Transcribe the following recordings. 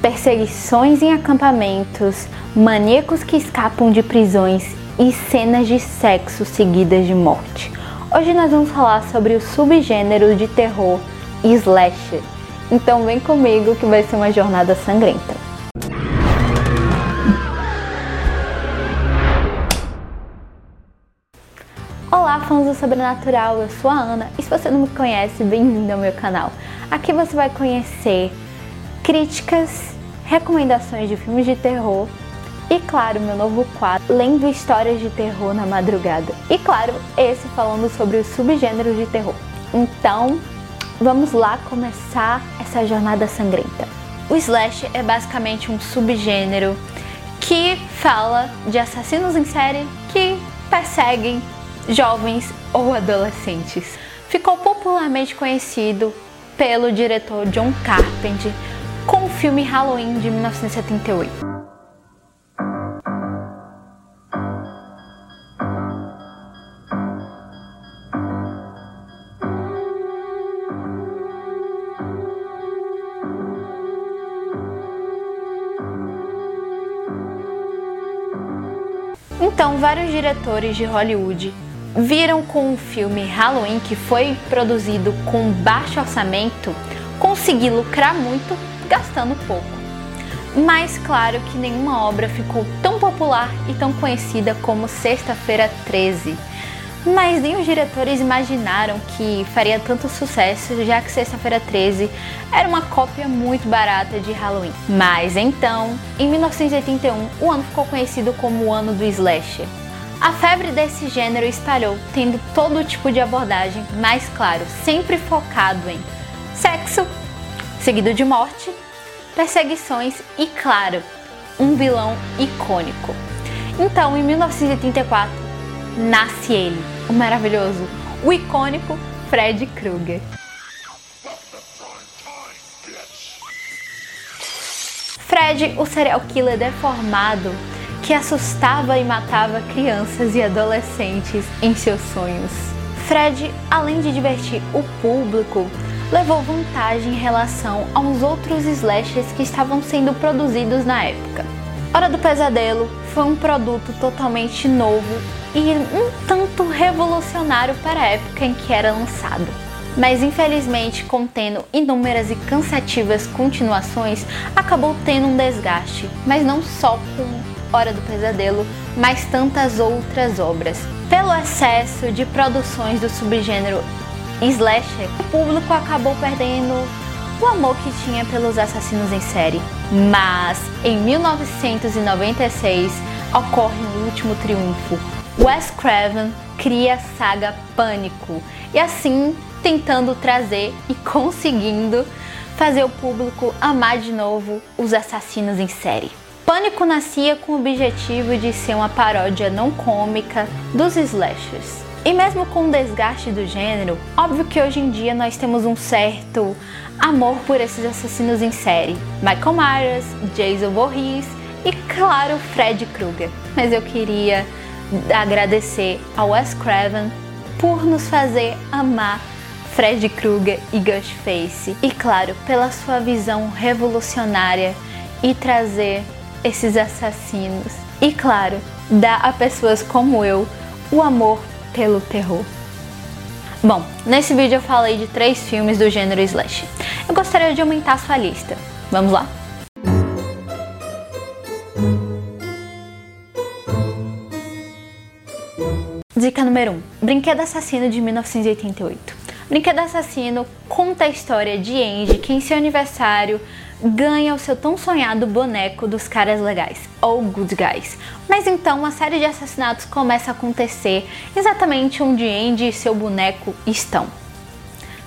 perseguições em acampamentos, maníacos que escapam de prisões e cenas de sexo seguidas de morte. Hoje nós vamos falar sobre o subgênero de terror slasher. Então vem comigo que vai ser uma jornada sangrenta. Olá, fãs do Sobrenatural, eu sou a Ana e se você não me conhece, bem-vindo ao meu canal. Aqui você vai conhecer críticas, recomendações de filmes de terror e, claro, meu novo quadro, Lendo Histórias de Terror na Madrugada. E, claro, esse falando sobre os subgêneros de terror. Então, vamos lá começar essa jornada sangrenta. O slash é basicamente um subgênero que fala de assassinos em série que perseguem jovens ou adolescentes. Ficou popularmente conhecido pelo diretor John Carpenter com o filme Halloween de 1978. Então, vários diretores de Hollywood viram com o filme Halloween, que foi produzido com baixo orçamento, conseguir lucrar muito gastando pouco. Mas claro que nenhuma obra ficou tão popular e tão conhecida como Sexta-feira 13. Mas nem os diretores imaginaram que faria tanto sucesso, já que Sexta-feira 13 era uma cópia muito barata de Halloween. Mas então, em 1981, o ano ficou conhecido como o ano do slasher. A febre desse gênero espalhou, tendo todo tipo de abordagem, mas claro, sempre focado em sexo, seguido de morte, perseguições e, claro, um vilão icônico. Então, em 1984, nasce ele, o maravilhoso, o icônico Fred Krueger. Fred, o serial killer deformado que assustava e matava crianças e adolescentes em seus sonhos. Fred, além de divertir o público, levou vantagem em relação aos outros slashers que estavam sendo produzidos na época. Hora do Pesadelo foi um produto totalmente novo e um tanto revolucionário para a época em que era lançado. Mas infelizmente, contendo inúmeras e cansativas continuações, acabou tendo um desgaste, mas não só com Hora do Pesadelo, mas tantas outras obras. Pelo excesso de produções do subgênero slasher, o público acabou perdendo o amor que tinha pelos assassinos em série. Mas em 1996 ocorre um último triunfo. Wes Craven cria a saga Pânico e assim tentando trazer e conseguindo fazer o público amar de novo os assassinos em série. Pânico nascia com o objetivo de ser uma paródia não cômica dos slashers. E mesmo com o desgaste do gênero, óbvio que hoje em dia nós temos um certo amor por esses assassinos em série. Michael Myers, Jason Voorhees e, claro, Fred Krueger. Mas eu queria agradecer ao Wes Craven por nos fazer amar Fred Krueger e Ghostface. E, claro, pela sua visão revolucionária e trazer esses assassinos. E claro, dá a pessoas como eu o amor pelo terror. Bom, nesse vídeo eu falei de três filmes do gênero slash. Eu gostaria de aumentar a sua lista. Vamos lá? Dica número 1: um, Brinquedo Assassino de 1988. Brinquedo Assassino conta a história de Angie que em seu aniversário ganha o seu tão sonhado boneco dos caras legais, ou good guys. Mas então uma série de assassinatos começa a acontecer exatamente onde Andy e seu boneco estão.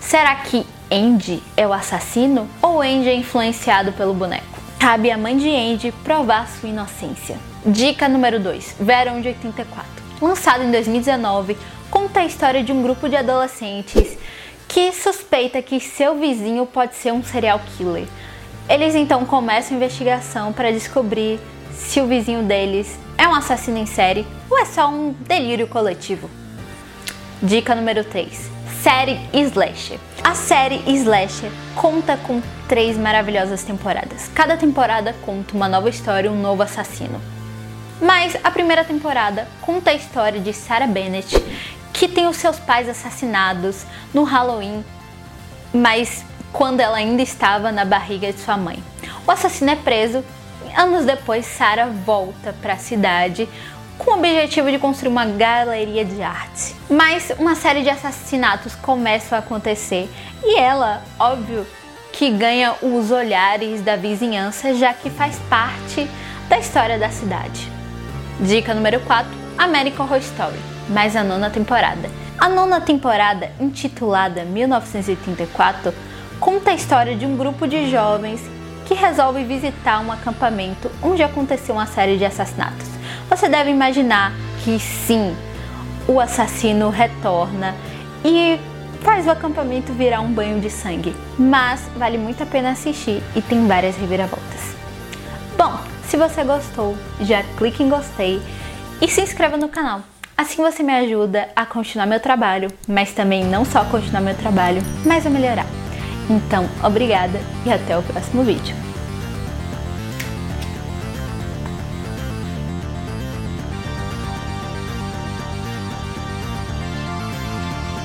Será que Andy é o assassino ou Andy é influenciado pelo boneco? Cabe à mãe de Andy provar sua inocência. Dica número 2: Verão de 84. Lançado em 2019, conta a história de um grupo de adolescentes que suspeita que seu vizinho pode ser um serial killer. Eles então começam a investigação para descobrir se o vizinho deles é um assassino em série ou é só um delírio coletivo. Dica número 3: série Slasher. A série Slasher conta com três maravilhosas temporadas. Cada temporada conta uma nova história, um novo assassino. Mas a primeira temporada conta a história de Sarah Bennett, que tem os seus pais assassinados no Halloween, mas quando ela ainda estava na barriga de sua mãe. O assassino é preso. Anos depois, Sarah volta para a cidade com o objetivo de construir uma galeria de arte. Mas uma série de assassinatos começam a acontecer e ela, óbvio, que ganha os olhares da vizinhança, já que faz parte da história da cidade. Dica número 4: American Horror Story, mais a nona temporada. A nona temporada, intitulada 1984, conta a história de um grupo de jovens que resolve visitar um acampamento onde aconteceu uma série de assassinatos. Você deve imaginar que sim, o assassino retorna e faz o acampamento virar um banho de sangue, mas vale muito a pena assistir e tem várias reviravoltas. Bom, se você gostou, já clique em gostei e se inscreva no canal. Assim você me ajuda a continuar meu trabalho, mas também não só continuar meu trabalho, mas a melhorar. Então, obrigada e até o próximo vídeo.